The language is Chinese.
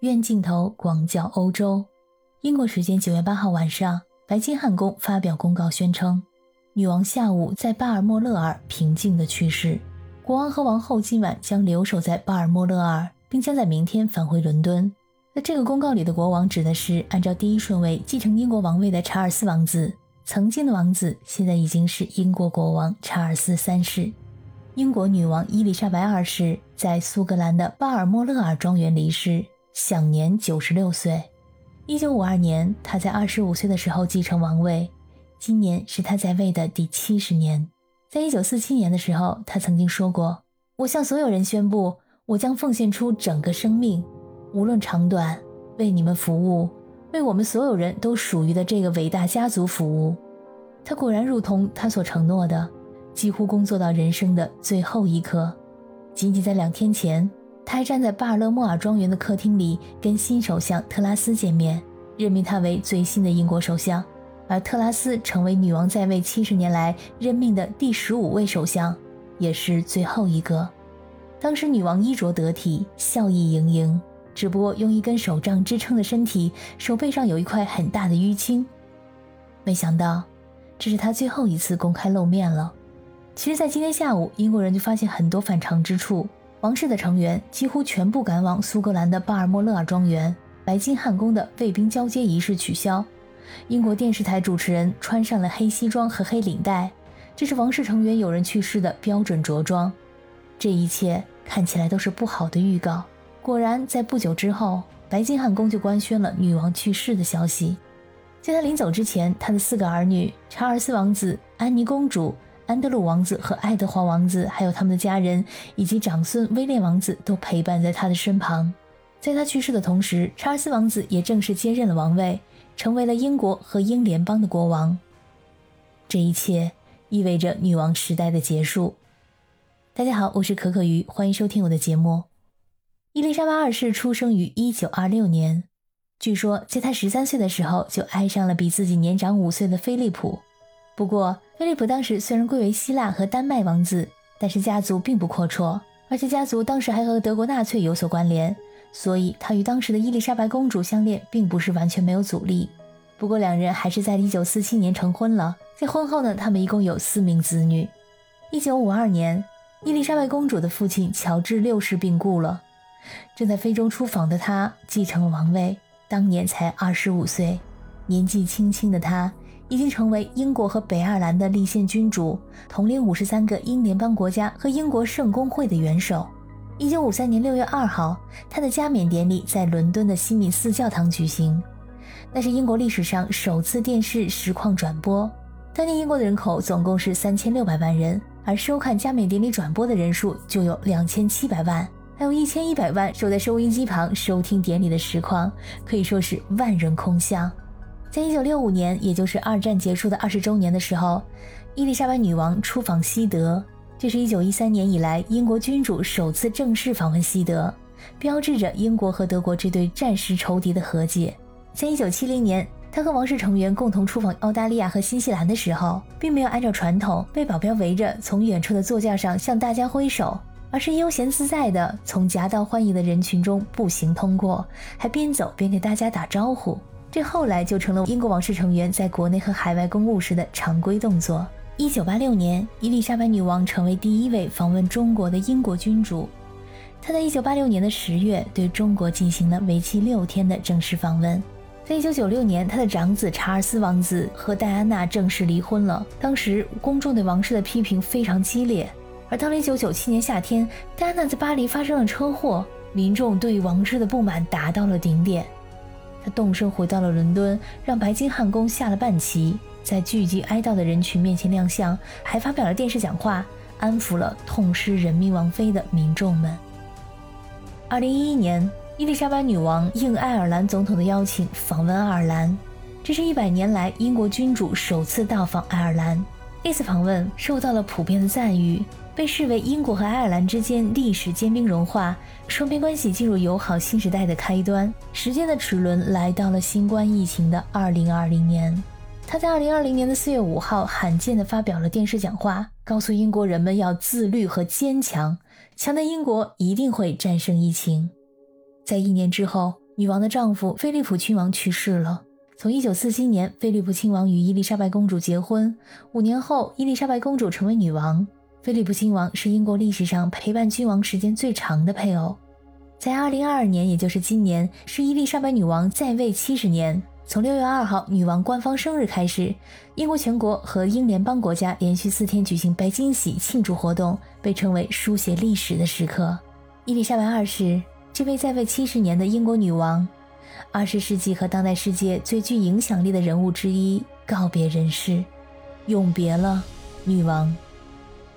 愿镜头广角欧洲。英国时间九月八号晚上，白金汉宫发表公告宣称，女王下午在巴尔莫勒尔平静的去世。国王和王后今晚将留守在巴尔莫勒尔，并将在明天返回伦敦。在这个公告里的国王指的是按照第一顺位继承英国王位的查尔斯王子，曾经的王子，现在已经是英国国王查尔斯三世。英国女王伊丽莎白二世在苏格兰的巴尔莫勒尔庄园离世，享年九十六岁。一九五二年，他在二十五岁的时候继承王位，今年是他在位的第七十年。在一九四七年的时候，他曾经说过：“我向所有人宣布，我将奉献出整个生命，无论长短，为你们服务，为我们所有人都属于的这个伟大家族服务。”他果然如同他所承诺的，几乎工作到人生的最后一刻。仅仅在两天前。他还站在巴尔勒莫尔庄园的客厅里，跟新首相特拉斯见面，任命他为最新的英国首相。而特拉斯成为女王在位七十年来任命的第十五位首相，也是最后一个。当时女王衣着得体，笑意盈盈，只不过用一根手杖支撑的身体，手背上有一块很大的淤青。没想到，这是她最后一次公开露面了。其实，在今天下午，英国人就发现很多反常之处。王室的成员几乎全部赶往苏格兰的巴尔莫勒尔庄园，白金汉宫的卫兵交接仪式取消。英国电视台主持人穿上了黑西装和黑领带，这是王室成员有人去世的标准着装。这一切看起来都是不好的预告。果然，在不久之后，白金汉宫就官宣了女王去世的消息。在他临走之前，他的四个儿女——查尔斯王子、安妮公主。安德鲁王子和爱德华王子，还有他们的家人以及长孙威廉王子都陪伴在他的身旁。在他去世的同时，查尔斯王子也正式接任了王位，成为了英国和英联邦的国王。这一切意味着女王时代的结束。大家好，我是可可鱼，欢迎收听我的节目。伊丽莎白二世出生于一九二六年，据说在她十三岁的时候就爱上了比自己年长五岁的菲利普。不过，菲利普当时虽然贵为希腊和丹麦王子，但是家族并不阔绰，而且家族当时还和德国纳粹有所关联，所以他与当时的伊丽莎白公主相恋并不是完全没有阻力。不过，两人还是在1947年成婚了。在婚后呢，他们一共有四名子女。1952年，伊丽莎白公主的父亲乔治六世病故了，正在非洲出访的他继承了王位，当年才25岁，年纪轻轻的他。已经成为英国和北爱尔兰的立宪君主，统领五十三个英联邦国家和英国圣公会的元首。一九五三年六月二号，他的加冕典礼在伦敦的西敏寺教堂举行，那是英国历史上首次电视实况转播。当年英国的人口总共是三千六百万人，而收看加冕典礼转播的人数就有两千七百万，还有一千一百万守在收音机旁收听典礼的实况，可以说是万人空巷。在一九六五年，也就是二战结束的二十周年的时候，伊丽莎白女王出访西德，这是一九一三年以来英国君主首次正式访问西德，标志着英国和德国这对战时仇敌的和解。在一九七零年，她和王室成员共同出访澳大利亚和新西兰的时候，并没有按照传统被保镖围着从远处的座驾上向大家挥手，而是悠闲自在地从夹道欢迎的人群中步行通过，还边走边给大家打招呼。这后来就成了英国王室成员在国内和海外公务时的常规动作。一九八六年，伊丽莎白女王成为第一位访问中国的英国君主。她在一九八六年的十月对中国进行了为期六天的正式访问。在一九九六年，她的长子查尔斯王子和戴安娜正式离婚了。当时公众对王室的批评非常激烈。而到了一九九七年夏天，戴安娜在巴黎发生了车祸，民众对王室的不满达到了顶点。他动身回到了伦敦，让白金汉宫下了半旗，在聚集哀悼的人群面前亮相，还发表了电视讲话，安抚了痛失人民王妃的民众们。二零一一年，伊丽莎白女王应爱尔兰总统的邀请访问爱尔兰，这是一百年来英国君主首次到访爱尔兰。这次访问受到了普遍的赞誉。被视为英国和爱尔兰之间历史坚冰融化、双边关系进入友好新时代的开端。时间的齿轮来到了新冠疫情的2020年。他在2020年的4月5号罕见地发表了电视讲话，告诉英国人们要自律和坚强，强的英国一定会战胜疫情。在一年之后，女王的丈夫菲利普亲王去世了。从1947年，菲利普亲王与伊丽莎白公主结婚，五年后，伊丽莎白公主成为女王。菲利普亲王是英国历史上陪伴君王时间最长的配偶。在2022年，也就是今年，是伊丽莎白女王在位七十年。从6月2号女王官方生日开始，英国全国和英联邦国家连续四天举行白金禧庆祝活动，被称为书写历史的时刻。伊丽莎白二世，这位在位七十年的英国女王。二十世纪和当代世界最具影响力的人物之一告别人世，永别了女王。